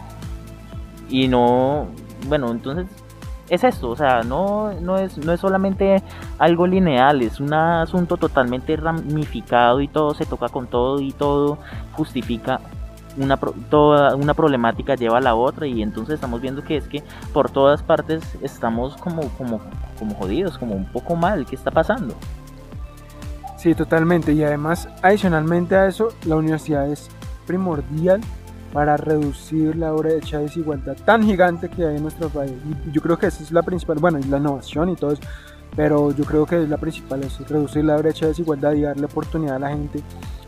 Speaker 3: Y no, bueno, entonces es esto, o sea, no, no, es, no es solamente algo lineal, es un asunto totalmente ramificado y todo se toca con todo y todo justifica una, toda una problemática lleva a la otra y entonces estamos viendo que es que por todas partes estamos como, como, como jodidos, como un poco mal, ¿qué está pasando?
Speaker 2: Sí, totalmente. Y además, adicionalmente a eso, la universidad es primordial para reducir la brecha de desigualdad tan gigante que hay en nuestro país. Y yo creo que esa es la principal, bueno, y la innovación y todo eso, pero yo creo que es la principal, es reducir la brecha de desigualdad y darle oportunidad a la gente.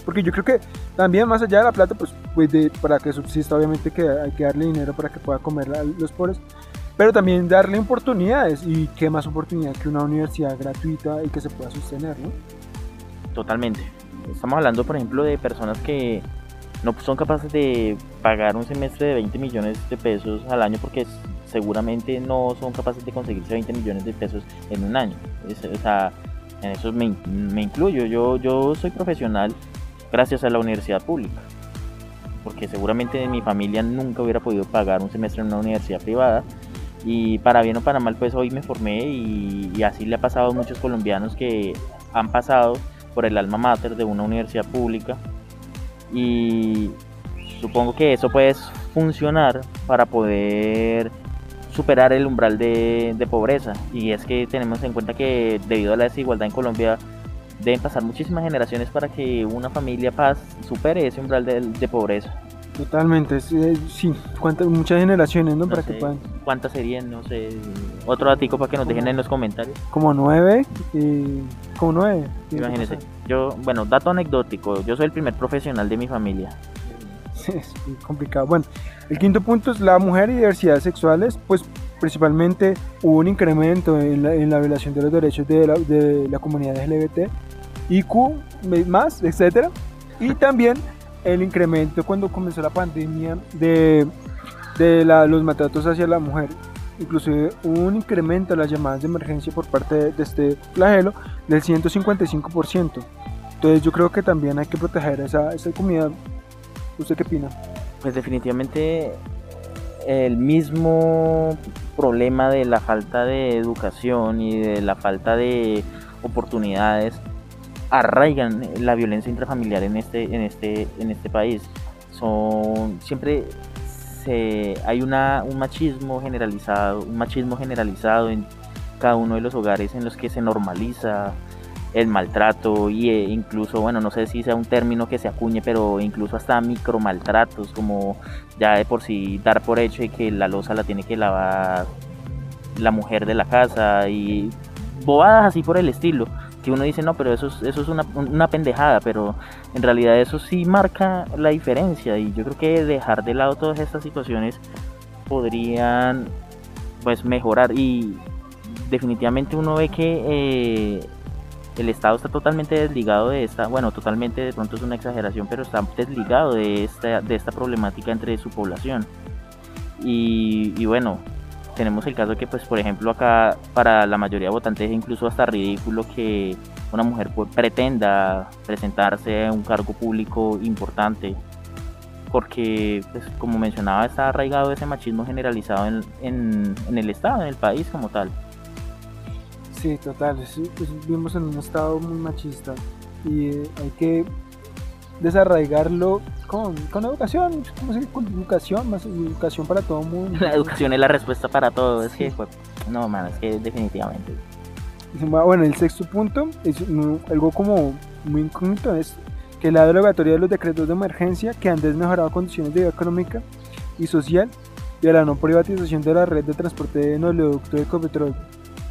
Speaker 2: Porque yo creo que también más allá de la plata, pues, pues de, para que subsista, obviamente que hay que darle dinero para que pueda comer a los pobres, pero también darle oportunidades y qué más oportunidad que una universidad gratuita y que se pueda sostener, ¿no?
Speaker 3: Totalmente. Estamos hablando, por ejemplo, de personas que no son capaces de pagar un semestre de 20 millones de pesos al año porque seguramente no son capaces de conseguirse 20 millones de pesos en un año. sea, en eso me, me, incluyo. Yo, yo soy profesional gracias a la universidad pública. Porque seguramente mi familia nunca hubiera podido pagar un semestre en una universidad privada. Y para bien o para mal, pues hoy me formé y, y así le ha pasado a muchos colombianos que han pasado por el alma mater de una universidad pública y supongo que eso puede funcionar para poder superar el umbral de, pobreza y es que tenemos en cuenta que debido a la desigualdad en Colombia deben pasar muchísimas generaciones para que una familia paz supere ese umbral de pobreza.
Speaker 2: Totalmente, sí, cuántas, muchas generaciones, ¿no? para que puedan.
Speaker 3: ¿Cuántas serían? No sé. Otro datico para que nos dejen en los comentarios.
Speaker 2: Como nueve, y como nueve.
Speaker 3: Imagínense. Yo, bueno, dato anecdótico, yo soy el primer profesional de mi familia.
Speaker 2: es complicado. Bueno, el quinto punto es la mujer y diversidad sexuales, pues principalmente hubo un incremento en la, en la violación de los derechos de la, de la comunidad LGBT, IQ, más, etcétera. Y también el incremento cuando comenzó la pandemia de, de los maltratos hacia la mujer. Inclusive hubo un incremento en las llamadas de emergencia por parte de, este flagelo del 155%. Entonces yo creo que también hay que proteger esa, esa comunidad. ¿Usted qué opina?
Speaker 3: Pues definitivamente el mismo problema de la falta de educación y de la falta de oportunidades arraigan la violencia intrafamiliar en este, en este, en este país. Son siempre se, hay una, un machismo generalizado, un machismo generalizado en cada uno de los hogares en los que se normaliza el maltrato y e incluso, bueno, no sé si sea un término que se acuñe, pero incluso hasta micromaltratos, como ya de por sí dar por hecho y que la losa la tiene que lavar la mujer de la casa y bobadas así por el estilo que uno dice, no, pero eso es, eso es una, una, pendejada, pero en realidad eso sí marca la diferencia y yo creo que dejar de lado todas estas situaciones podrían pues mejorar y definitivamente uno ve que eh, el Estado está totalmente desligado de esta, bueno, totalmente de pronto es una exageración, pero está desligado de esta, de esta problemática entre su población. Y, y bueno, tenemos el caso que, pues, por ejemplo, acá para la mayoría de votantes es incluso hasta ridículo que una mujer pretenda presentarse a un cargo público importante, porque, pues, como mencionaba, está arraigado ese machismo generalizado en, en, el Estado, en el país como tal.
Speaker 2: Sí, total, pues, vivimos en un Estado muy machista y hay que desarraigarlo con, con educación, ¿cómo se Con educación, más educación para todo el mundo.
Speaker 3: La educación es la respuesta para todo, es que, no, man, es que definitivamente.
Speaker 2: Bueno, el sexto punto es algo como muy incógnito, es que la derogatoria de los decretos de emergencia que han desmejorado condiciones de vida económica y social y a la no privatización de la red de transporte de oleoducto de Ecopetrol.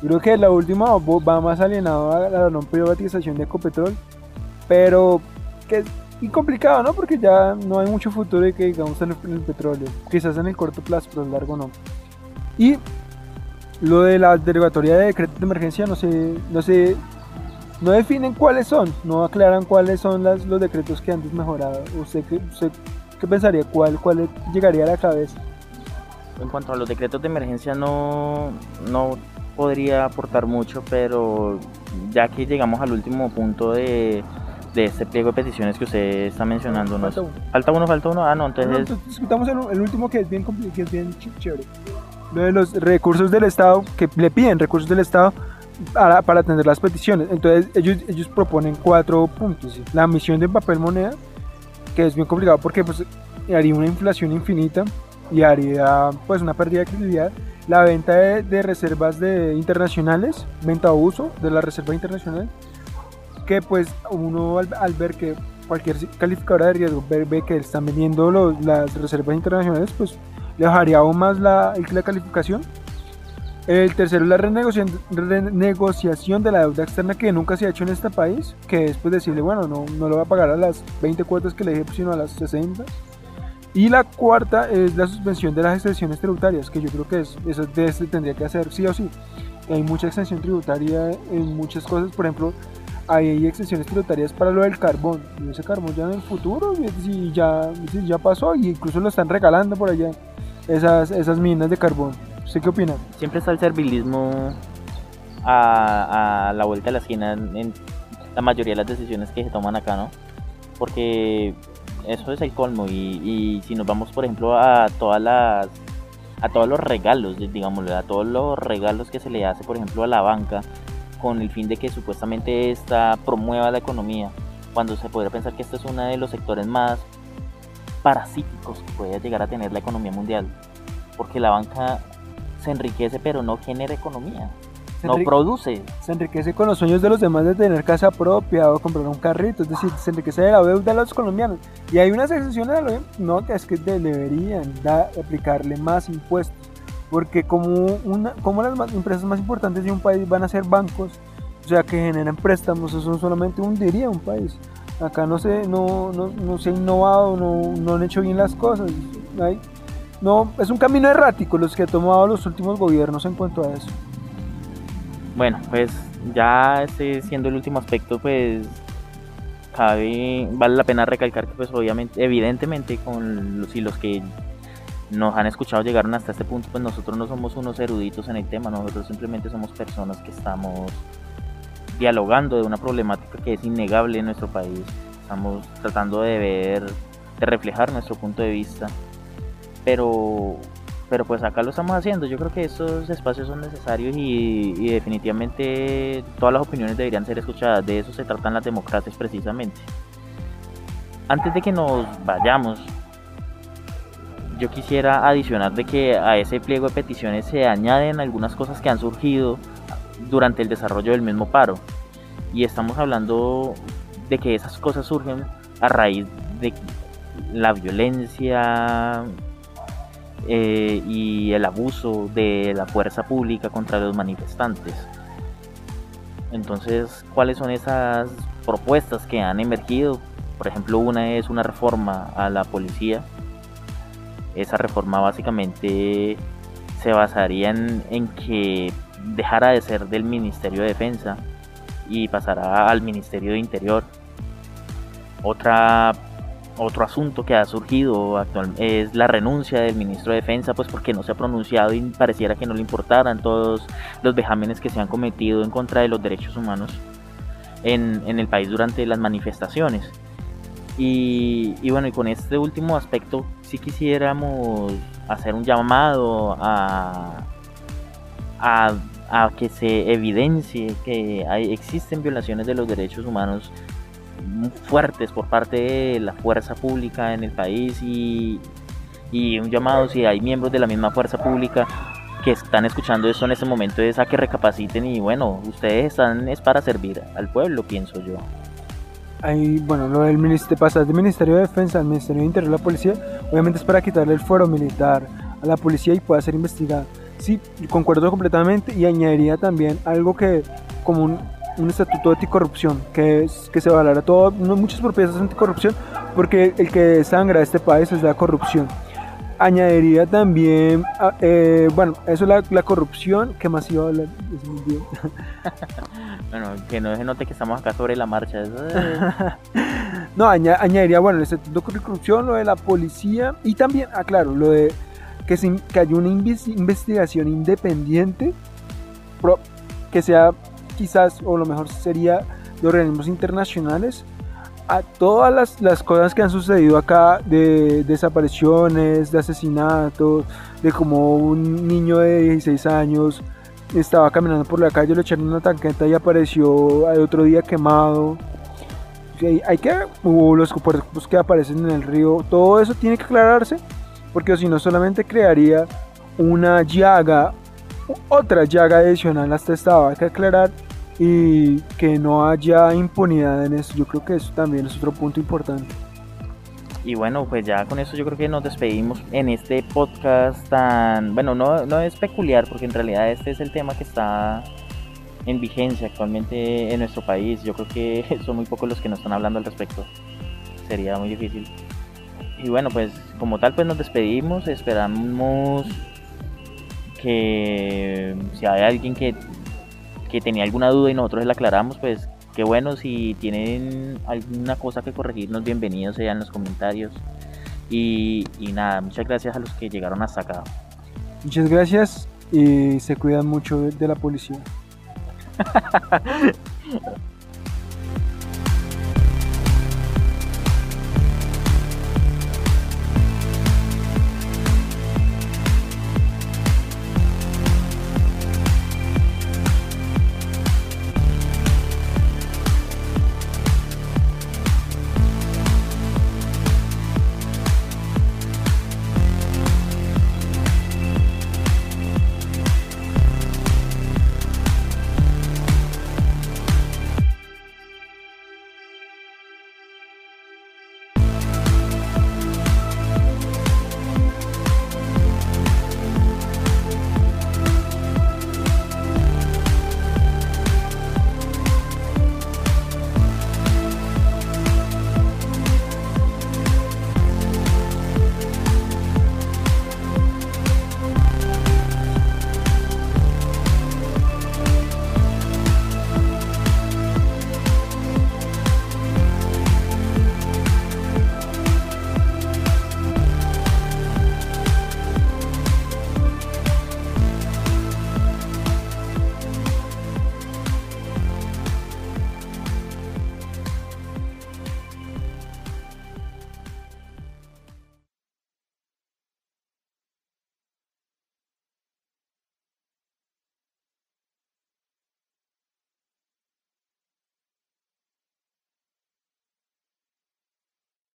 Speaker 2: Creo que la última va más alienado a la no privatización de Ecopetrol, pero que y complicado, ¿no? Porque ya no hay mucho futuro de que digamos en el, petróleo. Quizás en el corto plazo, pero en el largo no. Y lo de la derogatoria de decreto de emergencia, no sé, no sé no definen cuáles son, no aclaran cuáles son las, los decretos que han desmejorado. ¿Usted qué, usted qué pensaría? ¿Cuál, ¿Cuál llegaría a la cabeza?
Speaker 3: En cuanto a los decretos de emergencia no, no podría aportar mucho, pero ya que llegamos al último punto de, de este pliego de peticiones que usted está mencionando.
Speaker 2: Falta
Speaker 3: ¿no?
Speaker 2: uno.
Speaker 3: Falta uno, falta uno. Ah, no,
Speaker 2: No,
Speaker 3: entonces...
Speaker 2: entonces discutamos el, el último que es bien que es bien ch- chévere. Lo de los recursos del Estado, que le piden recursos del Estado para, para atender las peticiones. Entonces ellos, ellos proponen cuatro puntos. ¿sí? La emisión de papel moneda, que es bien complicado porque pues, haría una inflación infinita y haría pues una pérdida de credibilidad. La venta de, de reservas de internacionales, venta o uso de la reserva internacional, que pues uno al, al ver que cualquier calificadora de riesgo ve, que están vendiendo los- las reservas internacionales, pues le bajaría aún más la, la calificación. El tercero es la renegociación, renegociación de la deuda externa que nunca se ha hecho en este país, que es pues decirle, bueno, no, no lo va a pagar a las 20 cuotas que le dije, sino a las 60. Y la cuarta es la suspensión de las exenciones tributarias, que yo creo que es, eso de tendría que hacer sí o sí. Hay mucha exención tributaria en muchas cosas, por ejemplo, hay exenciones tributarias para lo del carbón. Y ese carbón ya en el futuro, si ya, si ya pasó, y incluso lo están regalando por allá, esas, esas minas de carbón. ¿Usted qué opina?
Speaker 3: siempre está el servilismo a, a la vuelta de la esquina en, en la mayoría de las decisiones que se toman acá, ¿no? Porque eso es el colmo y, y si nos vamos, por ejemplo, a todas las a todos los regalos, digámoslo, a todos los regalos que se le hace, por ejemplo, a la banca con el fin de que supuestamente esta promueva la economía, cuando se podría pensar que este es uno de los sectores más parasíticos que puede llegar a tener la economía mundial, porque la banca se enriquece pero no genera economía,
Speaker 2: Se,
Speaker 3: no produce.
Speaker 2: se enriquece con los sueños de los demás de tener casa propia o comprar un carrito, es decir, se enriquece de la deuda de los colombianos. Y hay unas excepciones a lo no, que es que de- deberían da- aplicarle más impuestos, porque como, una, como las más- empresas más importantes de un país van a ser bancos, o sea, que generan préstamos, eso solamente hundiría un país. Acá no se, no, no, no se ha innovado, no, no han hecho bien las cosas. No, es un camino errático los que han tomado los últimos gobiernos en cuanto a eso.
Speaker 3: Bueno, pues ya este siendo el último aspecto, pues cabe, vale la pena recalcar que pues obviamente, evidentemente con los y los que nos han escuchado llegaron hasta este punto, pues nosotros no somos unos eruditos en el tema, nosotros simplemente somos personas que estamos dialogando de una problemática que es innegable en nuestro país. Estamos tratando de ver, de reflejar nuestro punto de vista. Pero pero pues acá lo estamos haciendo. Yo creo que estos espacios son necesarios y, y definitivamente todas las opiniones deberían ser escuchadas. De eso se tratan las democracias precisamente. Antes de que nos vayamos, yo quisiera adicionar de que a ese pliego de peticiones se añaden algunas cosas que han surgido durante el desarrollo del mismo paro. Y estamos hablando de que esas cosas surgen a raíz de la violencia eh, y el abuso de la fuerza pública contra los manifestantes. Entonces, ¿cuáles son esas propuestas que han emergido? Por ejemplo, una es una reforma a la policía. Esa reforma básicamente se basaría en, que dejara de ser del Ministerio de Defensa y pasará al Ministerio de Interior. Otra otro asunto que ha surgido actual es la renuncia del ministro de Defensa, pues porque no se ha pronunciado y pareciera que no le importaran todos los vejámenes que se han cometido en contra de los derechos humanos en, en el país durante las manifestaciones. Y, bueno, y con este último aspecto, sí quisiéramos hacer un llamado a, a, a que se evidencie que existen violaciones de los derechos humanos fuertes por parte de la fuerza pública en el país y, y, un llamado si hay miembros de la misma fuerza pública que están escuchando esto en este momento es a que recapaciten y bueno, ustedes están es para servir al pueblo, pienso yo.
Speaker 2: Ahí, bueno, lo del ministerio, pasar del Ministerio de Defensa al Ministerio de Interior a la policía, obviamente es para quitarle el fuero militar a la policía y pueda ser investigada. Sí, concuerdo completamente y añadiría también algo que como un, un estatuto de anticorrupción que, que se avalara todo, muchas propiedades anticorrupción, porque el que sangra este país es la corrupción. Añadiría también, ah, eh, bueno, eso es la, la corrupción, ¿qué más iba a hablar? Es muy bien.
Speaker 3: Bueno, que no se note que estamos acá sobre la marcha.
Speaker 2: No, aña- añadiría, bueno, el estatuto de corrupción, lo de la policía y también, ah, claro, lo de que, se, que haya una inves- investigación independiente pro- que sea quizás, o lo mejor sería de organismos internacionales a todas las, las cosas que han sucedido acá de desapariciones, de asesinatos, de como un niño de 16 años estaba caminando por la calle, lo echaron una tanqueta y apareció al otro día quemado. Hay que o los cuerpos que aparecen en el río, todo eso tiene que aclararse, porque si no solamente crearía una llaga, otra llaga adicional hasta esta, hay que aclarar y que no haya impunidad en eso. Yo creo que eso también es otro punto importante.
Speaker 3: Y bueno, pues ya con eso yo creo que nos despedimos en este podcast tan, bueno, no, no es peculiar porque en realidad este es el tema que está en vigencia actualmente en nuestro país. Yo creo que son muy pocos los que nos están hablando al respecto. Sería muy difícil. Y bueno, pues como tal pues nos despedimos. Esperamos que si hay alguien que, que tenía alguna duda y nosotros le aclaramos, pues Qué bueno, si tienen alguna cosa que corregirnos, bienvenidos sean en los comentarios. Y, y nada, muchas gracias a los que llegaron hasta acá.
Speaker 2: Muchas gracias y se cuidan mucho de la policía.